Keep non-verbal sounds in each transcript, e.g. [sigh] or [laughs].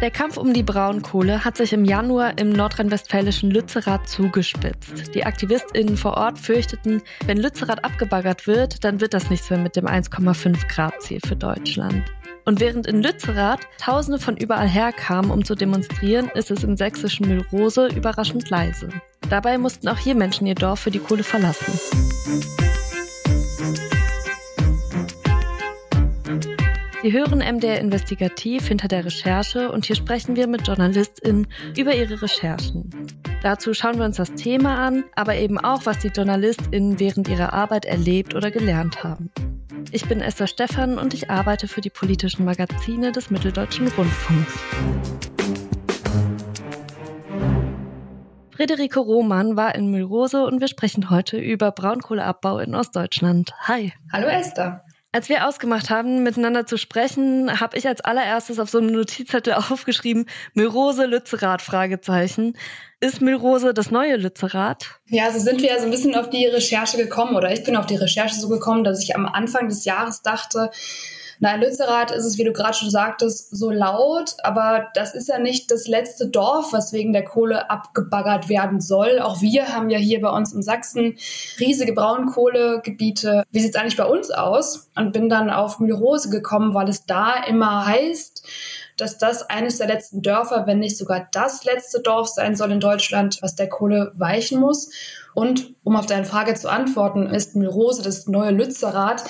Der Kampf um die Braunkohle hat sich im Januar im nordrhein-westfälischen Lützerath zugespitzt. Die AktivistInnen vor Ort fürchteten, wenn Lützerath abgebaggert wird, dann wird das nichts mehr mit dem 1,5 Grad Ziel für Deutschland. Und während in Lützerath Tausende von überall herkamen, um zu demonstrieren, ist es im sächsischen Mühlrose überraschend leise. Dabei mussten auch hier Menschen ihr Dorf für die Kohle verlassen. Sie hören MDR Investigativ hinter der Recherche und hier sprechen wir mit JournalistInnen über ihre Recherchen. Dazu schauen wir uns das Thema an, aber eben auch, was die JournalistInnen während ihrer Arbeit erlebt oder gelernt haben. Ich bin Esther Stephan und ich arbeite für die politischen Magazine des Mitteldeutschen Rundfunks. Friederike Roman war in Mühlrose und wir sprechen heute über Braunkohleabbau in Ostdeutschland. Hi. Hallo Esther. Als wir ausgemacht haben, miteinander zu sprechen, habe ich als allererstes auf so einem Notizzettel [laughs] aufgeschrieben, Milrose Lützerath, Fragezeichen. Ist Milrose das neue Lützerath? Ja, so sind wir ja so ein bisschen auf die Recherche gekommen oder ich bin auf die Recherche so gekommen, dass ich am Anfang des Jahres dachte, na, in Lützerath ist es, wie du gerade schon sagtest, so laut, aber das ist ja nicht das letzte Dorf, was wegen der Kohle abgebaggert werden soll. Auch wir haben ja hier bei uns in Sachsen riesige Braunkohlegebiete. Wie sieht es eigentlich bei uns aus? Und bin dann auf Mühlrose gekommen, weil es da immer heißt, dass das eines der letzten Dörfer, wenn nicht sogar das letzte Dorf sein soll in Deutschland, was der Kohle weichen muss. Und um auf deine Frage zu antworten, ist Mühlrose das neue Lützerath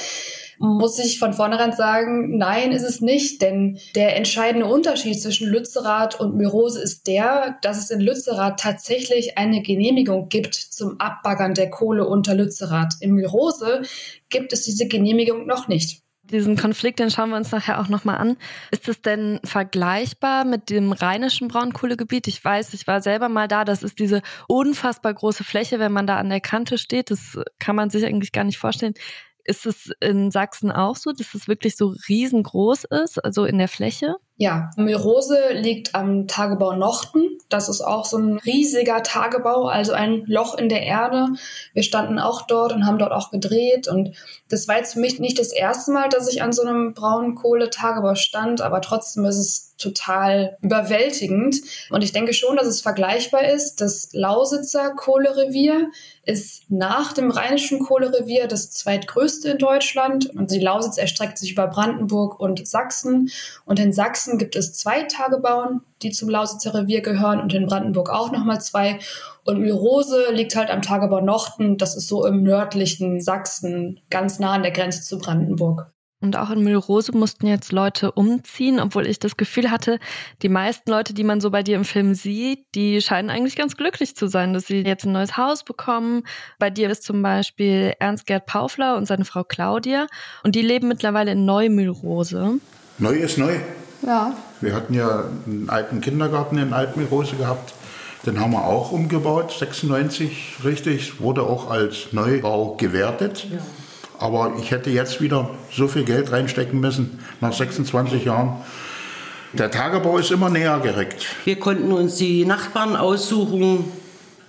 muss ich von vornherein sagen, nein, ist es nicht. Denn der entscheidende Unterschied zwischen Lützerath und Myrose ist der, dass es in Lützerath tatsächlich eine Genehmigung gibt zum Abbaggern der Kohle unter Lützerath. In Myrose gibt es diese Genehmigung noch nicht. Diesen Konflikt, den schauen wir uns nachher auch nochmal an. Ist es denn vergleichbar mit dem rheinischen Braunkohlegebiet? Ich weiß, ich war selber mal da. Das ist diese unfassbar große Fläche, wenn man da an der Kante steht. Das kann man sich eigentlich gar nicht vorstellen. Ist es in Sachsen auch so, dass es wirklich so riesengroß ist, also in der Fläche? Ja, Myrose liegt am Tagebau Nochten. Das ist auch so ein riesiger Tagebau, also ein Loch in der Erde. Wir standen auch dort und haben dort auch gedreht. Und das war jetzt für mich nicht das erste Mal, dass ich an so einem braunen Kohletagebau stand, aber trotzdem ist es total überwältigend. Und ich denke schon, dass es vergleichbar ist. Das Lausitzer Kohlerevier ist nach dem Rheinischen Kohlerevier das zweitgrößte in Deutschland. Und die Lausitz erstreckt sich über Brandenburg und Sachsen. Und in Sachsen gibt es zwei Tagebauen, die zum Lausitzer Revier gehören und in Brandenburg auch nochmal zwei. Und Myrose liegt halt am Tagebau Nochten. Das ist so im nördlichen Sachsen, ganz nah an der Grenze zu Brandenburg. Und auch in Mühlrose mussten jetzt Leute umziehen, obwohl ich das Gefühl hatte, die meisten Leute, die man so bei dir im Film sieht, die scheinen eigentlich ganz glücklich zu sein, dass sie jetzt ein neues Haus bekommen. Bei dir ist zum Beispiel Ernst-Gerd Paufler und seine Frau Claudia und die leben mittlerweile in Neumühlrose. Neu ist neu. Ja. Wir hatten ja einen alten Kindergarten in Altmühlrose gehabt. Den haben wir auch umgebaut, 96 richtig, wurde auch als Neubau gewertet. Ja. Aber ich hätte jetzt wieder so viel Geld reinstecken müssen, nach 26 Jahren. Der Tagebau ist immer näher gerückt. Wir konnten uns die Nachbarn aussuchen,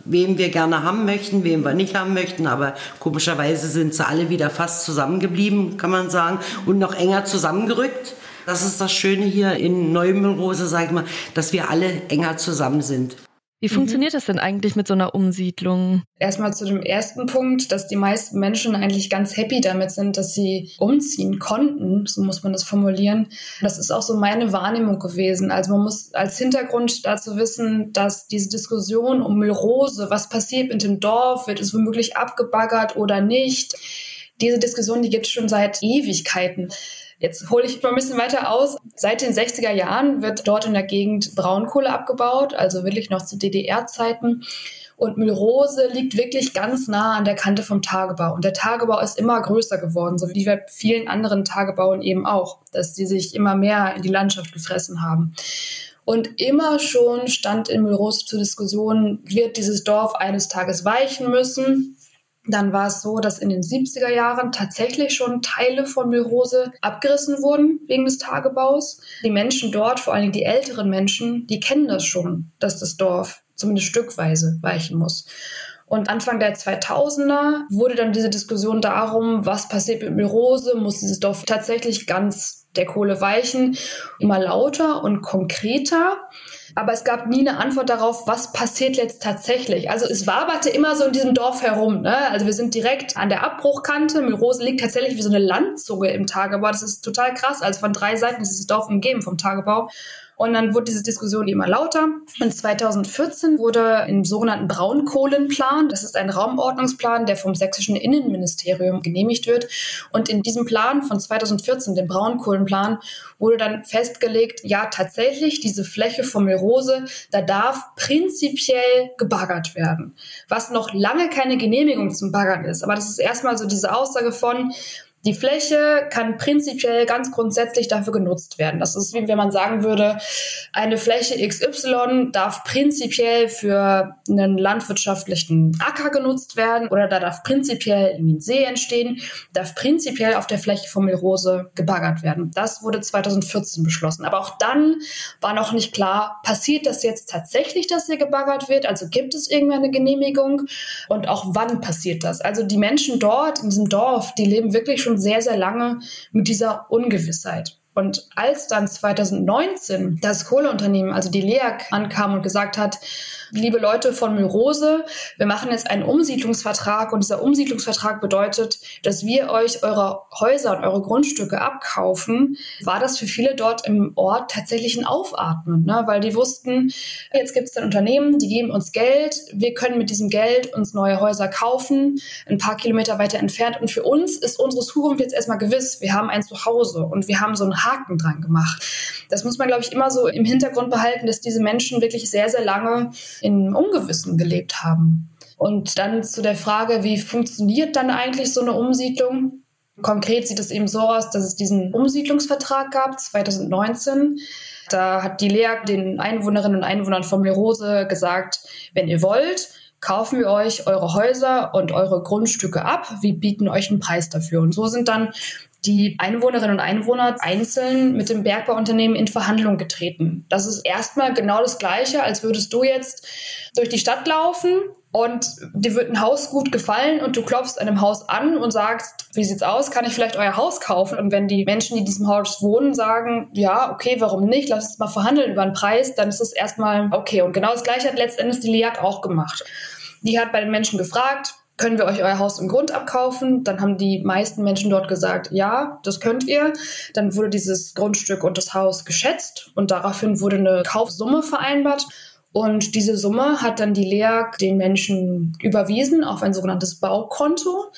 wem wir gerne haben möchten, wem wir nicht haben möchten. Aber komischerweise sind sie alle wieder fast zusammengeblieben, kann man sagen, und noch enger zusammengerückt. Das ist das Schöne hier in Neumüllrose, sag ich mal, dass wir alle enger zusammen sind. Wie funktioniert das denn eigentlich mit so einer Umsiedlung? Erstmal zu dem ersten Punkt, dass die meisten Menschen eigentlich ganz happy damit sind, dass sie umziehen konnten, so muss man das formulieren. Das ist auch so meine Wahrnehmung gewesen. Also man muss als Hintergrund dazu wissen, dass diese Diskussion um Müllrose, was passiert mit dem Dorf, wird es womöglich abgebaggert oder nicht, diese Diskussion, die gibt es schon seit Ewigkeiten. Jetzt hole ich mal ein bisschen weiter aus. Seit den 60er Jahren wird dort in der Gegend Braunkohle abgebaut, also wirklich noch zu DDR-Zeiten. Und Mühlrose liegt wirklich ganz nah an der Kante vom Tagebau. Und der Tagebau ist immer größer geworden, so wie bei vielen anderen Tagebauen eben auch, dass die sich immer mehr in die Landschaft gefressen haben. Und immer schon stand in Mühlrose zur Diskussion, wird dieses Dorf eines Tages weichen müssen? Dann war es so, dass in den 70er Jahren tatsächlich schon Teile von Mühlrose abgerissen wurden wegen des Tagebaus. Die Menschen dort, vor allem die älteren Menschen, die kennen das schon, dass das Dorf zumindest stückweise weichen muss. Und Anfang der 2000er wurde dann diese Diskussion darum, was passiert mit Myrose, muss dieses Dorf tatsächlich ganz der Kohle weichen, immer lauter und konkreter. Aber es gab nie eine Antwort darauf, was passiert jetzt tatsächlich. Also es waberte immer so in diesem Dorf herum. Ne? Also wir sind direkt an der Abbruchkante. Myrose liegt tatsächlich wie so eine Landzunge im Tagebau. Das ist total krass. Also von drei Seiten ist dieses Dorf umgeben vom Tagebau. Und dann wurde diese Diskussion immer lauter. Und 2014 wurde im sogenannten Braunkohlenplan, das ist ein Raumordnungsplan, der vom sächsischen Innenministerium genehmigt wird. Und in diesem Plan von 2014, dem Braunkohlenplan, wurde dann festgelegt, ja, tatsächlich, diese Fläche von Melrose, da darf prinzipiell gebaggert werden. Was noch lange keine Genehmigung zum Baggern ist. Aber das ist erstmal so diese Aussage von, die Fläche kann prinzipiell ganz grundsätzlich dafür genutzt werden. Das ist wie wenn man sagen würde, eine Fläche XY darf prinzipiell für einen landwirtschaftlichen Acker genutzt werden oder da darf prinzipiell ein See entstehen, darf prinzipiell auf der Fläche von Milrose gebaggert werden. Das wurde 2014 beschlossen. Aber auch dann war noch nicht klar, passiert das jetzt tatsächlich, dass hier gebaggert wird? Also gibt es irgendeine Genehmigung? Und auch wann passiert das? Also die Menschen dort in diesem Dorf, die leben wirklich schon schon sehr, sehr lange mit dieser Ungewissheit. Und als dann 2019 das Kohleunternehmen, also die LEAG, ankam und gesagt hat, liebe Leute von Myrose, wir machen jetzt einen Umsiedlungsvertrag und dieser Umsiedlungsvertrag bedeutet, dass wir euch eure Häuser und eure Grundstücke abkaufen, war das für viele dort im Ort tatsächlich ein Aufatmen, ne? weil die wussten, jetzt gibt es ein Unternehmen, die geben uns Geld, wir können mit diesem Geld uns neue Häuser kaufen, ein paar Kilometer weiter entfernt und für uns ist unsere Zukunft jetzt erstmal gewiss, wir haben ein Zuhause und wir haben so einen Haken dran gemacht. Das muss man, glaube ich, immer so im Hintergrund behalten, dass diese Menschen wirklich sehr, sehr lange in Ungewissen gelebt haben. Und dann zu der Frage, wie funktioniert dann eigentlich so eine Umsiedlung? Konkret sieht es eben so aus, dass es diesen Umsiedlungsvertrag gab, 2019. Da hat die LEAG den Einwohnerinnen und Einwohnern von Lerose gesagt, wenn ihr wollt, kaufen wir euch eure Häuser und eure Grundstücke ab. Wir bieten euch einen Preis dafür. Und so sind dann die Einwohnerinnen und Einwohner einzeln mit dem Bergbauunternehmen in Verhandlung getreten. Das ist erstmal genau das Gleiche, als würdest du jetzt durch die Stadt laufen und dir wird ein Haus gut gefallen und du klopfst an einem Haus an und sagst, wie sieht's aus, kann ich vielleicht euer Haus kaufen? Und wenn die Menschen, die in diesem Haus wohnen, sagen, ja, okay, warum nicht, lass uns mal verhandeln über einen Preis, dann ist es erstmal okay. Und genau das Gleiche hat letztendlich die LEAG auch gemacht. Die hat bei den Menschen gefragt, können wir euch euer Haus im Grund abkaufen? Dann haben die meisten Menschen dort gesagt, ja, das könnt ihr. Dann wurde dieses Grundstück und das Haus geschätzt und daraufhin wurde eine Kaufsumme vereinbart. Und diese Summe hat dann die LEAG den Menschen überwiesen auf ein sogenanntes Baukonto.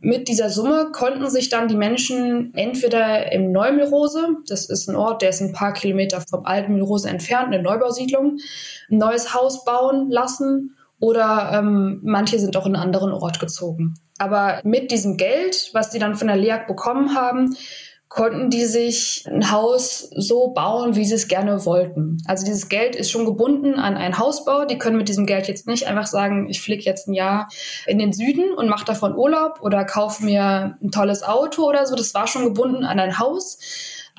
Mit dieser Summe konnten sich dann die Menschen entweder im Neumilrose, das ist ein Ort, der ist ein paar Kilometer vom alten Milrose entfernt, eine Neubausiedlung, ein neues Haus bauen lassen oder ähm, manche sind auch in einen anderen Ort gezogen. Aber mit diesem Geld, was die dann von der LEAG bekommen haben, konnten die sich ein Haus so bauen, wie sie es gerne wollten. Also dieses Geld ist schon gebunden an einen Hausbau. Die können mit diesem Geld jetzt nicht einfach sagen, ich fliege jetzt ein Jahr in den Süden und mache davon Urlaub oder kaufe mir ein tolles Auto oder so. Das war schon gebunden an ein Haus.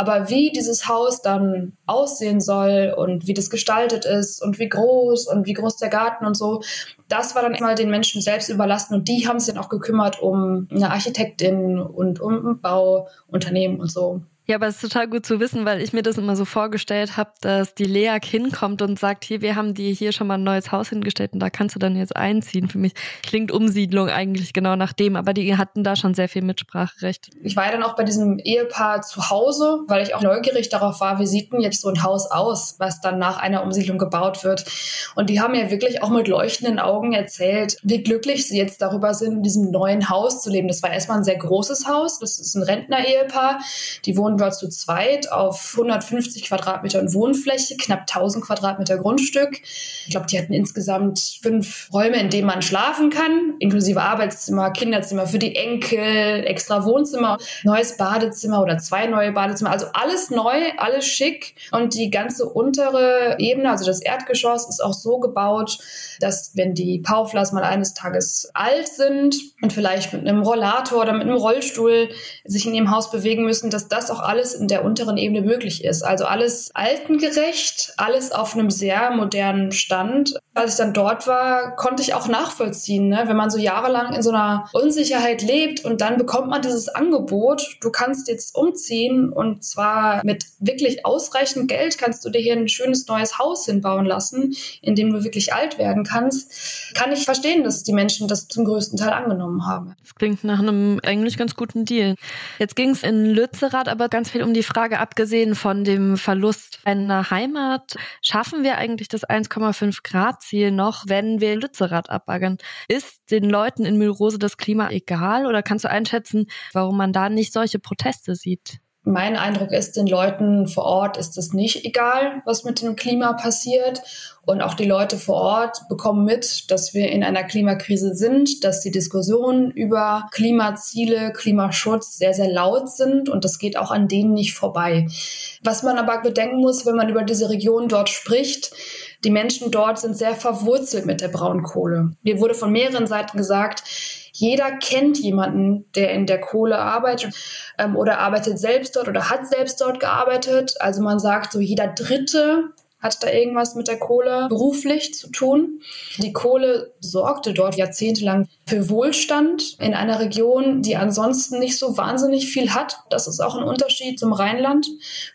Aber wie dieses Haus dann aussehen soll und wie das gestaltet ist und wie groß und wie groß der Garten und so, das war dann mal den Menschen selbst überlassen und die haben sich dann auch gekümmert um eine Architektin und um ein Bauunternehmen und so. Ja, aber es ist total gut zu wissen, weil ich mir das immer so vorgestellt habe, dass die LEAG hinkommt und sagt, hier, wir haben dir hier schon mal ein neues Haus hingestellt und da kannst du dann jetzt einziehen. Für mich klingt Umsiedlung eigentlich genau nach dem, aber die hatten da schon sehr viel Mitspracherecht. Ich war ja dann auch bei diesem Ehepaar zu Hause, weil ich auch neugierig darauf war, wie sieht denn jetzt so ein Haus aus, was dann nach einer Umsiedlung gebaut wird. Und die haben ja wirklich auch mit leuchtenden Augen erzählt, wie glücklich sie jetzt darüber sind, in diesem neuen Haus zu leben. Das war erstmal ein sehr großes Haus. Das ist ein Rentner-Ehepaar. Die wohnen wir zu zweit auf 150 Quadratmetern Wohnfläche, knapp 1000 Quadratmeter Grundstück. Ich glaube, die hatten insgesamt fünf Räume, in denen man schlafen kann, inklusive Arbeitszimmer, Kinderzimmer für die Enkel, extra Wohnzimmer, neues Badezimmer oder zwei neue Badezimmer. Also alles neu, alles schick. Und die ganze untere Ebene, also das Erdgeschoss, ist auch so gebaut, dass wenn die Pauflas mal eines Tages alt sind und vielleicht mit einem Rollator oder mit einem Rollstuhl sich in ihrem Haus bewegen müssen, dass das auch alles in der unteren Ebene möglich ist. Also alles altengerecht, alles auf einem sehr modernen Stand. Als ich dann dort war, konnte ich auch nachvollziehen, ne? wenn man so jahrelang in so einer Unsicherheit lebt und dann bekommt man dieses Angebot, du kannst jetzt umziehen und zwar mit wirklich ausreichend Geld kannst du dir hier ein schönes neues Haus hinbauen lassen, in dem du wirklich alt werden kannst, kann ich verstehen, dass die Menschen das zum größten Teil angenommen haben. Das klingt nach einem eigentlich ganz guten Deal. Jetzt ging es in Lützerath aber ganz viel um die Frage, abgesehen von dem Verlust einer Heimat, schaffen wir eigentlich das 1,5 Grad Ziel noch, wenn wir Lützerath abbaggern? Ist den Leuten in Mühlrose das Klima egal oder kannst du einschätzen, warum man da nicht solche Proteste sieht? Mein Eindruck ist, den Leuten vor Ort ist es nicht egal, was mit dem Klima passiert. Und auch die Leute vor Ort bekommen mit, dass wir in einer Klimakrise sind, dass die Diskussionen über Klimaziele, Klimaschutz sehr, sehr laut sind. Und das geht auch an denen nicht vorbei. Was man aber bedenken muss, wenn man über diese Region dort spricht, die Menschen dort sind sehr verwurzelt mit der Braunkohle. Mir wurde von mehreren Seiten gesagt, jeder kennt jemanden, der in der Kohle arbeitet ähm, oder arbeitet selbst dort oder hat selbst dort gearbeitet. Also man sagt so, jeder Dritte hat da irgendwas mit der Kohle beruflich zu tun. Die Kohle sorgte dort jahrzehntelang für Wohlstand in einer Region, die ansonsten nicht so wahnsinnig viel hat. Das ist auch ein Unterschied zum Rheinland,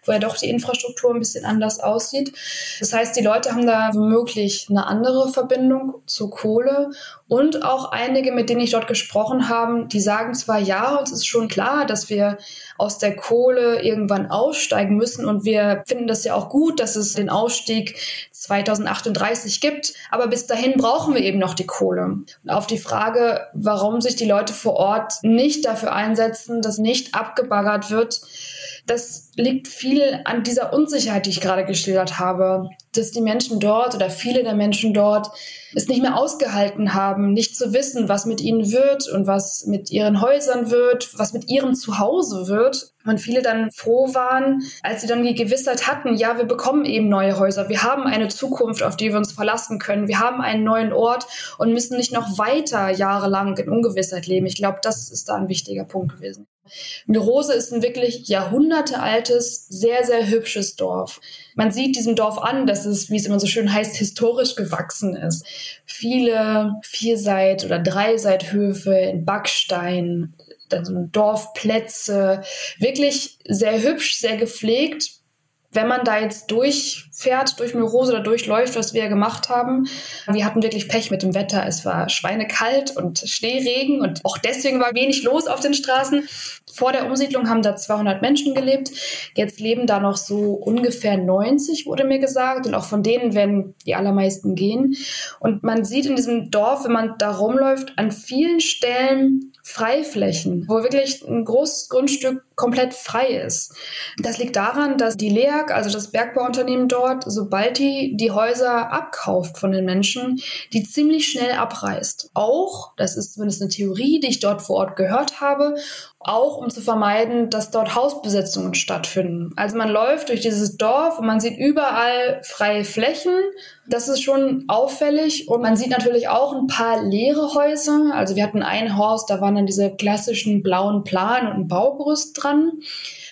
wo ja doch die Infrastruktur ein bisschen anders aussieht. Das heißt, die Leute haben da womöglich eine andere Verbindung zur Kohle und auch einige, mit denen ich dort gesprochen habe, die sagen zwar, ja, uns ist schon klar, dass wir aus der Kohle irgendwann aussteigen müssen. Und wir finden das ja auch gut, dass es den Ausstieg 2038 gibt, aber bis dahin brauchen wir eben noch die Kohle. Und auf die Frage, warum sich die Leute vor Ort nicht dafür einsetzen, dass nicht abgebaggert wird, das liegt viel an dieser Unsicherheit, die ich gerade geschildert habe, dass die Menschen dort oder viele der Menschen dort es nicht mehr ausgehalten haben, nicht zu wissen, was mit ihnen wird und was mit ihren Häusern wird, was mit ihrem Zuhause wird. Und viele dann froh waren, als sie dann die Gewissheit hatten, ja, wir bekommen eben neue Häuser, wir haben eine Zukunft, auf die wir uns verlassen können, wir haben einen neuen Ort und müssen nicht noch weiter jahrelang in Ungewissheit leben. Ich glaube, das ist da ein wichtiger Punkt gewesen. Rose ist ein wirklich jahrhundertealtes, sehr, sehr hübsches Dorf. Man sieht diesem Dorf an, dass es, wie es immer so schön heißt, historisch gewachsen ist. Viele Vierseit- oder Dreiseithöfe in Backstein, dann Dorfplätze, wirklich sehr hübsch, sehr gepflegt wenn man da jetzt durchfährt, durch Mürose oder durchläuft, was wir gemacht haben, wir hatten wirklich Pech mit dem Wetter. Es war schweinekalt und Schneeregen und auch deswegen war wenig los auf den Straßen. Vor der Umsiedlung haben da 200 Menschen gelebt. Jetzt leben da noch so ungefähr 90, wurde mir gesagt. Und auch von denen werden die allermeisten gehen. Und man sieht in diesem Dorf, wenn man da rumläuft, an vielen Stellen Freiflächen, wo wirklich ein großes Grundstück komplett frei ist. Das liegt daran, dass die LEAG, also das Bergbauunternehmen dort, sobald die die Häuser abkauft von den Menschen, die ziemlich schnell abreißt. Auch, das ist zumindest eine Theorie, die ich dort vor Ort gehört habe, auch um zu vermeiden, dass dort Hausbesetzungen stattfinden. Also man läuft durch dieses Dorf und man sieht überall freie Flächen. Das ist schon auffällig und man sieht natürlich auch ein paar leere Häuser. Also wir hatten ein Haus, da waren dann diese klassischen blauen Plan und ein Baugerüst dran.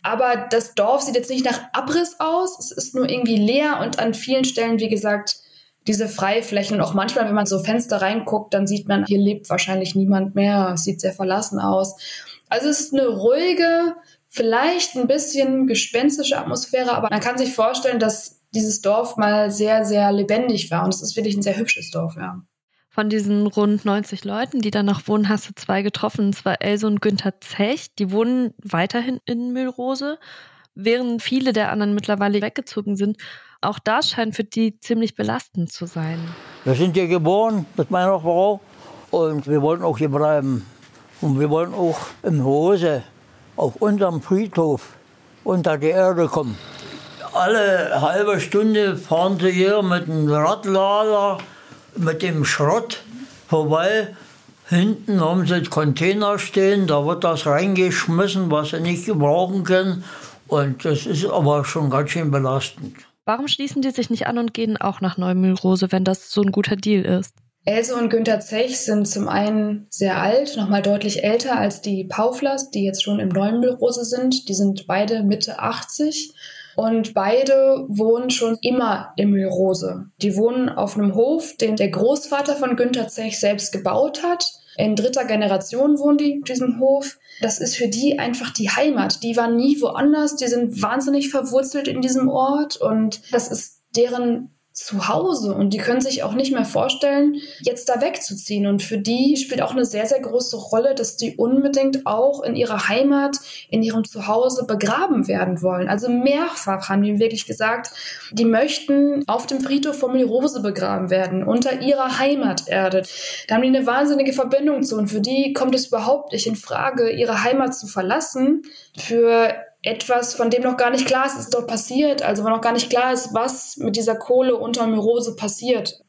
Aber das Dorf sieht jetzt nicht nach Abriss aus. Es ist nur irgendwie leer und an vielen Stellen, wie gesagt, diese Freiflächen. Und auch manchmal, wenn man so Fenster reinguckt, dann sieht man, hier lebt wahrscheinlich niemand mehr. Es sieht sehr verlassen aus. Also es ist eine ruhige, vielleicht ein bisschen gespenstische Atmosphäre, aber man kann sich vorstellen, dass dieses Dorf mal sehr, sehr lebendig war. Und es ist wirklich ein sehr hübsches Dorf, ja. Von diesen rund 90 Leuten, die da noch wohnen, hast du zwei getroffen. Und zwar Else und Günther Zech. Die wohnen weiterhin in Mühlrose, während viele der anderen mittlerweile weggezogen sind. Auch das scheint für die ziemlich belastend zu sein. Wir sind hier geboren mit meiner Frau und wir wollten auch hier bleiben. Und wir wollen auch im Rose auf unserem Friedhof unter die Erde kommen. Alle halbe Stunde fahren sie hier mit dem Radlader, mit dem Schrott vorbei. Hinten haben sie Container stehen, da wird das reingeschmissen, was sie nicht gebrauchen können. Und das ist aber schon ganz schön belastend. Warum schließen die sich nicht an und gehen auch nach Neumühlrose, wenn das so ein guter Deal ist? Else und Günther Zech sind zum einen sehr alt, nochmal deutlich älter als die Pauflers, die jetzt schon im neuen Müllrose sind. Die sind beide Mitte 80 und beide wohnen schon immer im Müllrose. Die wohnen auf einem Hof, den der Großvater von Günther Zech selbst gebaut hat. In dritter Generation wohnen die auf diesem Hof. Das ist für die einfach die Heimat. Die waren nie woanders. Die sind wahnsinnig verwurzelt in diesem Ort und das ist deren zu Hause und die können sich auch nicht mehr vorstellen, jetzt da wegzuziehen. Und für die spielt auch eine sehr, sehr große Rolle, dass die unbedingt auch in ihrer Heimat, in ihrem Zuhause begraben werden wollen. Also mehrfach haben die wirklich gesagt, die möchten auf dem Friedhof von Mirose begraben werden, unter ihrer Heimaterde. Da haben die eine wahnsinnige Verbindung zu und für die kommt es überhaupt nicht in Frage, ihre Heimat zu verlassen für etwas, von dem noch gar nicht klar ist, ist dort passiert, also wo noch gar nicht klar ist, was mit dieser Kohle unter Myrose passiert.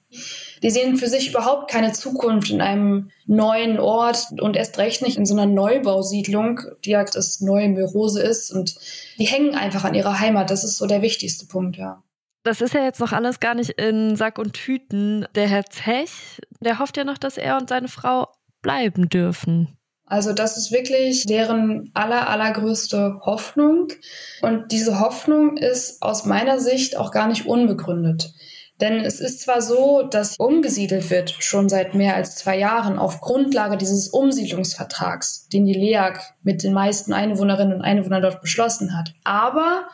Die sehen für sich überhaupt keine Zukunft in einem neuen Ort und erst recht nicht in so einer Neubausiedlung, die ja das neue Myrose ist. Und die hängen einfach an ihrer Heimat. Das ist so der wichtigste Punkt, ja. Das ist ja jetzt noch alles gar nicht in Sack und Tüten. Der Herr Zech, der hofft ja noch, dass er und seine Frau bleiben dürfen. Also das ist wirklich deren aller, allergrößte Hoffnung. Und diese Hoffnung ist aus meiner Sicht auch gar nicht unbegründet. Denn es ist zwar so, dass umgesiedelt wird, schon seit mehr als zwei Jahren, auf Grundlage dieses Umsiedlungsvertrags, den die LEAG mit den meisten Einwohnerinnen und Einwohnern dort beschlossen hat. Aber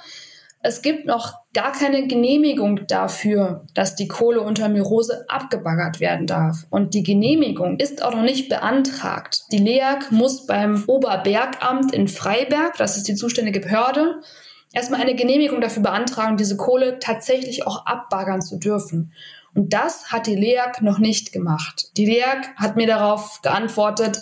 es gibt noch gar keine Genehmigung dafür, dass die Kohle unter Myrose abgebaggert werden darf. Und die Genehmigung ist auch noch nicht beantragt. Die LEAG muss beim Oberbergamt in Freiberg, das ist die zuständige Behörde, erstmal eine Genehmigung dafür beantragen, diese Kohle tatsächlich auch abbaggern zu dürfen. Und das hat die LEAG noch nicht gemacht. Die LEAG hat mir darauf geantwortet,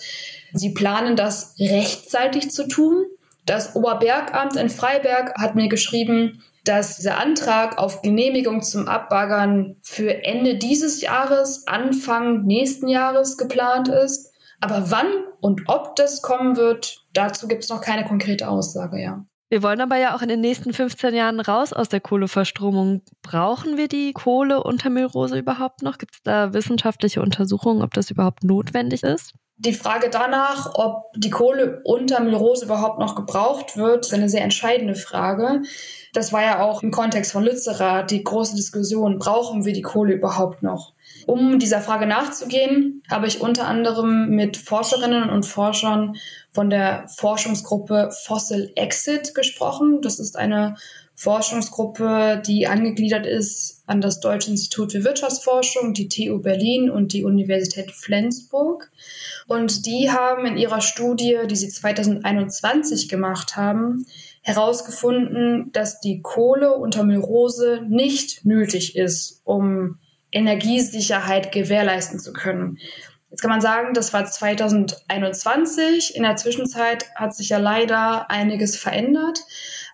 sie planen das rechtzeitig zu tun. Das Oberbergamt in Freiberg hat mir geschrieben, dass dieser Antrag auf Genehmigung zum Abbaggern für Ende dieses Jahres, Anfang nächsten Jahres geplant ist. Aber wann und ob das kommen wird, dazu gibt es noch keine konkrete Aussage, ja. Wir wollen aber ja auch in den nächsten 15 Jahren raus aus der Kohleverstromung. Brauchen wir die Kohle unter Müllrose überhaupt noch? Gibt es da wissenschaftliche Untersuchungen, ob das überhaupt notwendig ist? Die Frage danach, ob die Kohle unter Müllrose überhaupt noch gebraucht wird, ist eine sehr entscheidende Frage. Das war ja auch im Kontext von Lützerath die große Diskussion, brauchen wir die Kohle überhaupt noch? Um dieser Frage nachzugehen, habe ich unter anderem mit Forscherinnen und Forschern von der Forschungsgruppe Fossil Exit gesprochen. Das ist eine Forschungsgruppe, die angegliedert ist an das Deutsche Institut für Wirtschaftsforschung, die TU Berlin und die Universität Flensburg. Und die haben in ihrer Studie, die sie 2021 gemacht haben, herausgefunden, dass die Kohle unter Myrose nicht nötig ist, um Energiesicherheit gewährleisten zu können. Jetzt kann man sagen, das war 2021. In der Zwischenzeit hat sich ja leider einiges verändert.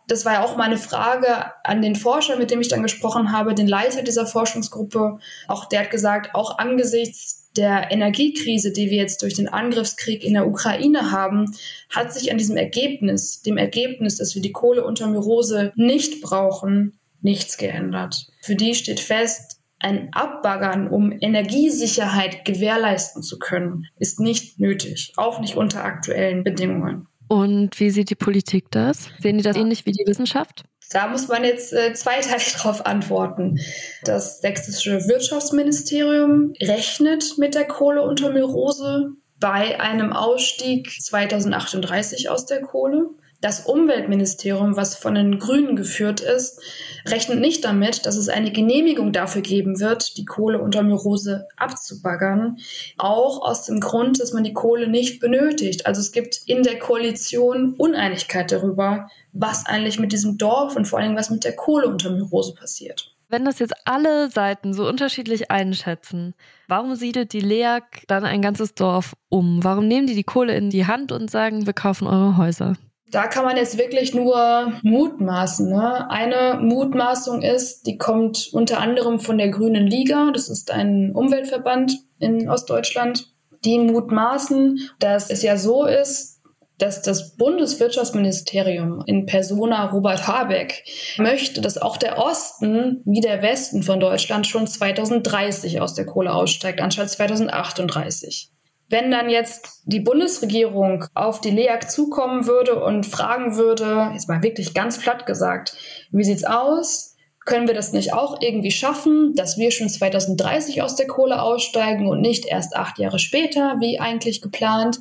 Das war ja auch meine Frage an den Forscher, mit dem ich dann gesprochen habe, den Leiter dieser Forschungsgruppe. Auch der hat gesagt, auch angesichts der Energiekrise, die wir jetzt durch den Angriffskrieg in der Ukraine haben, hat sich an diesem Ergebnis, dem Ergebnis, dass wir die Kohle unter Myrose nicht brauchen, nichts geändert. Für die steht fest, ein Abbaggern, um Energiesicherheit gewährleisten zu können, ist nicht nötig, auch nicht unter aktuellen Bedingungen. Und wie sieht die Politik das? Sehen die das ähnlich wie die Wissenschaft? Da muss man jetzt äh, zweiteilig [laughs] darauf antworten. Das sächsische Wirtschaftsministerium rechnet mit der Kohle unter Myrose bei einem Ausstieg 2038 aus der Kohle. Das Umweltministerium, was von den Grünen geführt ist, rechnet nicht damit, dass es eine Genehmigung dafür geben wird, die Kohle unter Myrose abzubaggern. Auch aus dem Grund, dass man die Kohle nicht benötigt. Also es gibt in der Koalition Uneinigkeit darüber, was eigentlich mit diesem Dorf und vor allem was mit der Kohle unter Myrose passiert. Wenn das jetzt alle Seiten so unterschiedlich einschätzen, warum siedelt die LEAG dann ein ganzes Dorf um? Warum nehmen die die Kohle in die Hand und sagen, wir kaufen eure Häuser? Da kann man jetzt wirklich nur mutmaßen. Ne? Eine Mutmaßung ist, die kommt unter anderem von der Grünen Liga. Das ist ein Umweltverband in Ostdeutschland. Die mutmaßen, dass es ja so ist, dass das Bundeswirtschaftsministerium in Persona Robert Habeck möchte, dass auch der Osten wie der Westen von Deutschland schon 2030 aus der Kohle aussteigt, anstatt 2038. Wenn dann jetzt die Bundesregierung auf die LEAG zukommen würde und fragen würde, jetzt mal wirklich ganz platt gesagt, wie sieht's aus? Können wir das nicht auch irgendwie schaffen, dass wir schon 2030 aus der Kohle aussteigen und nicht erst acht Jahre später, wie eigentlich geplant?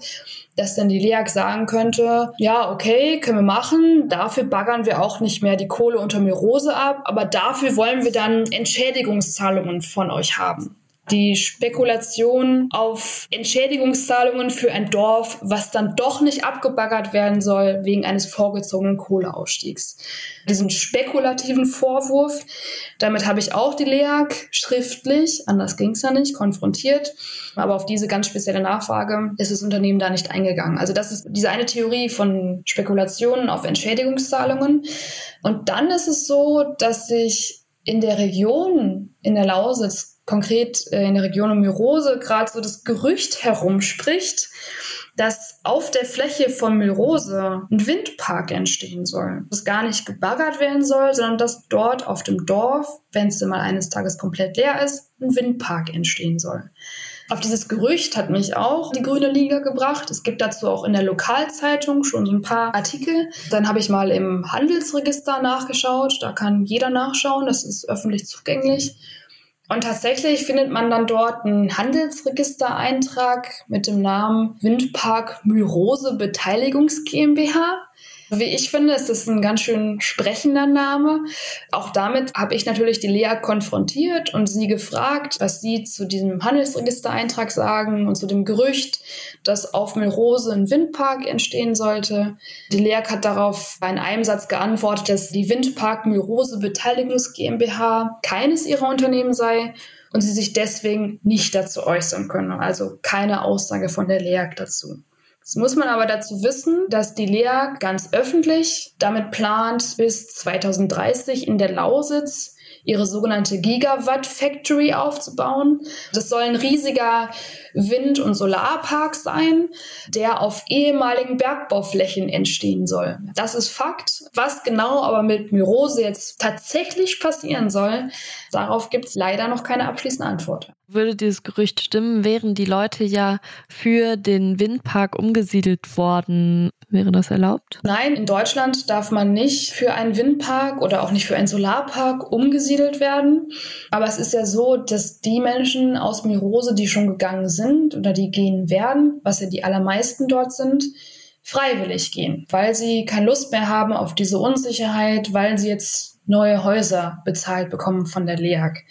Dass dann die LEAG sagen könnte, ja, okay, können wir machen, dafür baggern wir auch nicht mehr die Kohle unter Myrose ab, aber dafür wollen wir dann Entschädigungszahlungen von euch haben die Spekulation auf Entschädigungszahlungen für ein Dorf, was dann doch nicht abgebaggert werden soll wegen eines vorgezogenen Kohleausstiegs. Diesen spekulativen Vorwurf, damit habe ich auch die LEAG schriftlich, anders ging es ja nicht, konfrontiert. Aber auf diese ganz spezielle Nachfrage ist das Unternehmen da nicht eingegangen. Also das ist diese eine Theorie von Spekulationen auf Entschädigungszahlungen. Und dann ist es so, dass sich in der Region, in der Lausitz, konkret äh, in der Region um Myrose gerade so das Gerücht herumspricht, dass auf der Fläche von Myrose ein Windpark entstehen soll. Das gar nicht gebaggert werden soll, sondern dass dort auf dem Dorf, wenn es mal eines Tages komplett leer ist, ein Windpark entstehen soll. Auf dieses Gerücht hat mich auch die Grüne Liga gebracht. Es gibt dazu auch in der Lokalzeitung schon ein paar Artikel. Dann habe ich mal im Handelsregister nachgeschaut. Da kann jeder nachschauen. Das ist öffentlich zugänglich. Und tatsächlich findet man dann dort einen Handelsregistereintrag mit dem Namen Windpark Myrose Beteiligungs GmbH. Wie ich finde, ist das ein ganz schön sprechender Name. Auch damit habe ich natürlich die Lea konfrontiert und sie gefragt, was sie zu diesem Handelsregistereintrag sagen und zu dem Gerücht, dass auf Milrose ein Windpark entstehen sollte. Die Lea hat darauf in einem Satz geantwortet, dass die Windpark Milrose Beteiligungs GmbH keines ihrer Unternehmen sei und sie sich deswegen nicht dazu äußern könne. Also keine Aussage von der LEAG dazu. Jetzt muss man aber dazu wissen, dass die LEA ganz öffentlich damit plant, bis 2030 in der Lausitz ihre sogenannte Gigawatt Factory aufzubauen. Das soll ein riesiger Wind- und Solarpark sein, der auf ehemaligen Bergbauflächen entstehen soll. Das ist Fakt. Was genau aber mit Myrose jetzt tatsächlich passieren soll, darauf gibt es leider noch keine abschließende Antwort. Würde dieses Gerücht stimmen, wären die Leute ja für den Windpark umgesiedelt worden. Wäre das erlaubt? Nein, in Deutschland darf man nicht für einen Windpark oder auch nicht für einen Solarpark umgesiedelt werden. Aber es ist ja so, dass die Menschen aus Mirose, die schon gegangen sind oder die gehen werden, was ja die allermeisten dort sind, freiwillig gehen, weil sie keine Lust mehr haben auf diese Unsicherheit, weil sie jetzt neue Häuser bezahlt bekommen von der LEAG.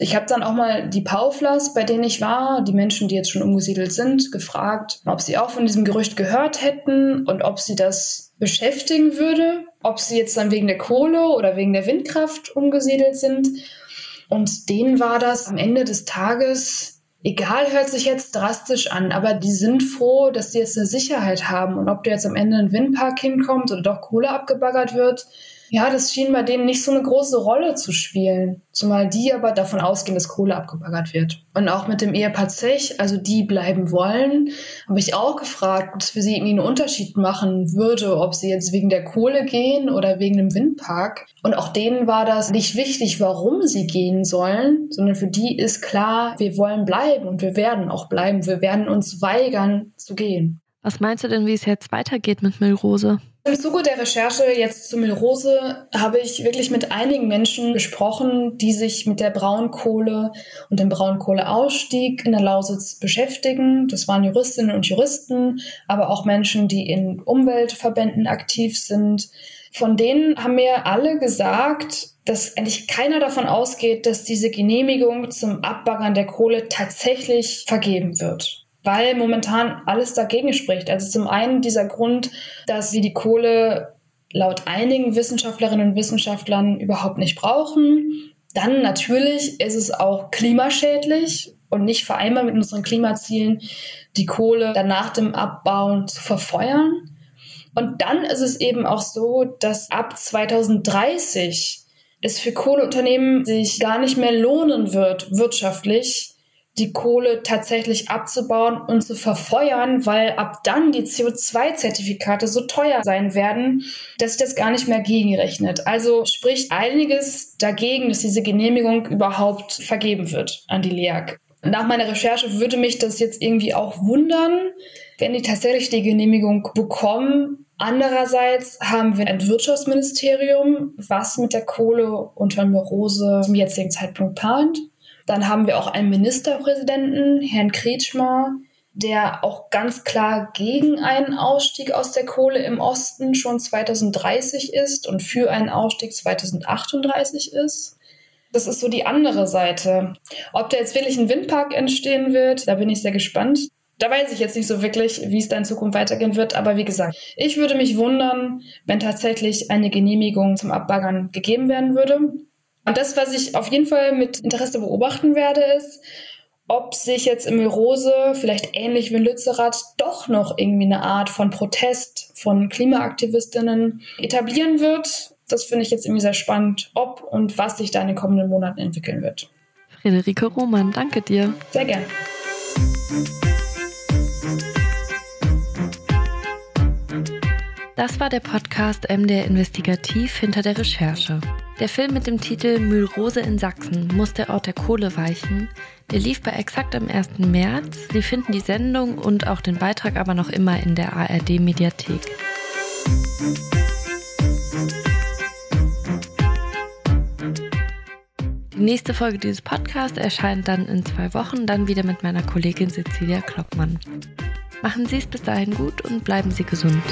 Ich habe dann auch mal die Pauflers, bei denen ich war, die Menschen, die jetzt schon umgesiedelt sind, gefragt, ob sie auch von diesem Gerücht gehört hätten und ob sie das beschäftigen würde, ob sie jetzt dann wegen der Kohle oder wegen der Windkraft umgesiedelt sind. Und denen war das am Ende des Tages egal, hört sich jetzt drastisch an, aber die sind froh, dass sie jetzt eine Sicherheit haben. Und ob da jetzt am Ende ein Windpark hinkommt oder doch Kohle abgebaggert wird, ja, das schien bei denen nicht so eine große Rolle zu spielen. Zumal die aber davon ausgehen, dass Kohle abgebaggert wird. Und auch mit dem Ehepaar Zech, also die bleiben wollen, habe ich auch gefragt, ob es für sie irgendwie einen Unterschied machen würde, ob sie jetzt wegen der Kohle gehen oder wegen dem Windpark. Und auch denen war das nicht wichtig, warum sie gehen sollen, sondern für die ist klar, wir wollen bleiben und wir werden auch bleiben. Wir werden uns weigern zu gehen. Was meinst du denn, wie es jetzt weitergeht mit Milrose? Im Zuge der Recherche jetzt zu Milrose habe ich wirklich mit einigen Menschen gesprochen, die sich mit der Braunkohle und dem Braunkohleausstieg in der Lausitz beschäftigen. Das waren Juristinnen und Juristen, aber auch Menschen, die in Umweltverbänden aktiv sind. Von denen haben mir alle gesagt, dass eigentlich keiner davon ausgeht, dass diese Genehmigung zum Abbaggern der Kohle tatsächlich vergeben wird weil momentan alles dagegen spricht. Also zum einen dieser Grund, dass sie die Kohle laut einigen Wissenschaftlerinnen und Wissenschaftlern überhaupt nicht brauchen. Dann natürlich ist es auch klimaschädlich und nicht vereinbar mit unseren Klimazielen, die Kohle dann nach dem Abbauen zu verfeuern. Und dann ist es eben auch so, dass ab 2030 es für Kohleunternehmen sich gar nicht mehr lohnen wird, wirtschaftlich die Kohle tatsächlich abzubauen und zu verfeuern, weil ab dann die CO2-Zertifikate so teuer sein werden, dass sich das gar nicht mehr gegenrechnet. Also spricht einiges dagegen, dass diese Genehmigung überhaupt vergeben wird an die LEAG. Nach meiner Recherche würde mich das jetzt irgendwie auch wundern, wenn die tatsächlich die Genehmigung bekommen. Andererseits haben wir ein Wirtschaftsministerium, was mit der Kohle unter Rose zum jetzigen Zeitpunkt plant. Dann haben wir auch einen Ministerpräsidenten, Herrn Kretschmer, der auch ganz klar gegen einen Ausstieg aus der Kohle im Osten schon 2030 ist und für einen Ausstieg 2038 ist. Das ist so die andere Seite. Ob da jetzt wirklich ein Windpark entstehen wird, da bin ich sehr gespannt. Da weiß ich jetzt nicht so wirklich, wie es da in Zukunft weitergehen wird. Aber wie gesagt, ich würde mich wundern, wenn tatsächlich eine Genehmigung zum Abbaggern gegeben werden würde. Und das, was ich auf jeden Fall mit Interesse beobachten werde, ist, ob sich jetzt im Rose, vielleicht ähnlich wie in Lützerath, doch noch irgendwie eine Art von Protest von Klimaaktivistinnen etablieren wird das finde ich jetzt irgendwie sehr spannend, ob und was sich da in den kommenden Monaten entwickeln wird. Friederike Roman, danke dir. Sehr gern. Das war der Podcast MDR Investigativ hinter der Recherche. Der Film mit dem Titel Mühlrose in Sachsen muss der Ort der Kohle weichen. Der lief bei exakt am 1. März. Sie finden die Sendung und auch den Beitrag aber noch immer in der ARD Mediathek. Die nächste Folge dieses Podcasts erscheint dann in zwei Wochen, dann wieder mit meiner Kollegin Cecilia Kloppmann. Machen Sie es bis dahin gut und bleiben Sie gesund.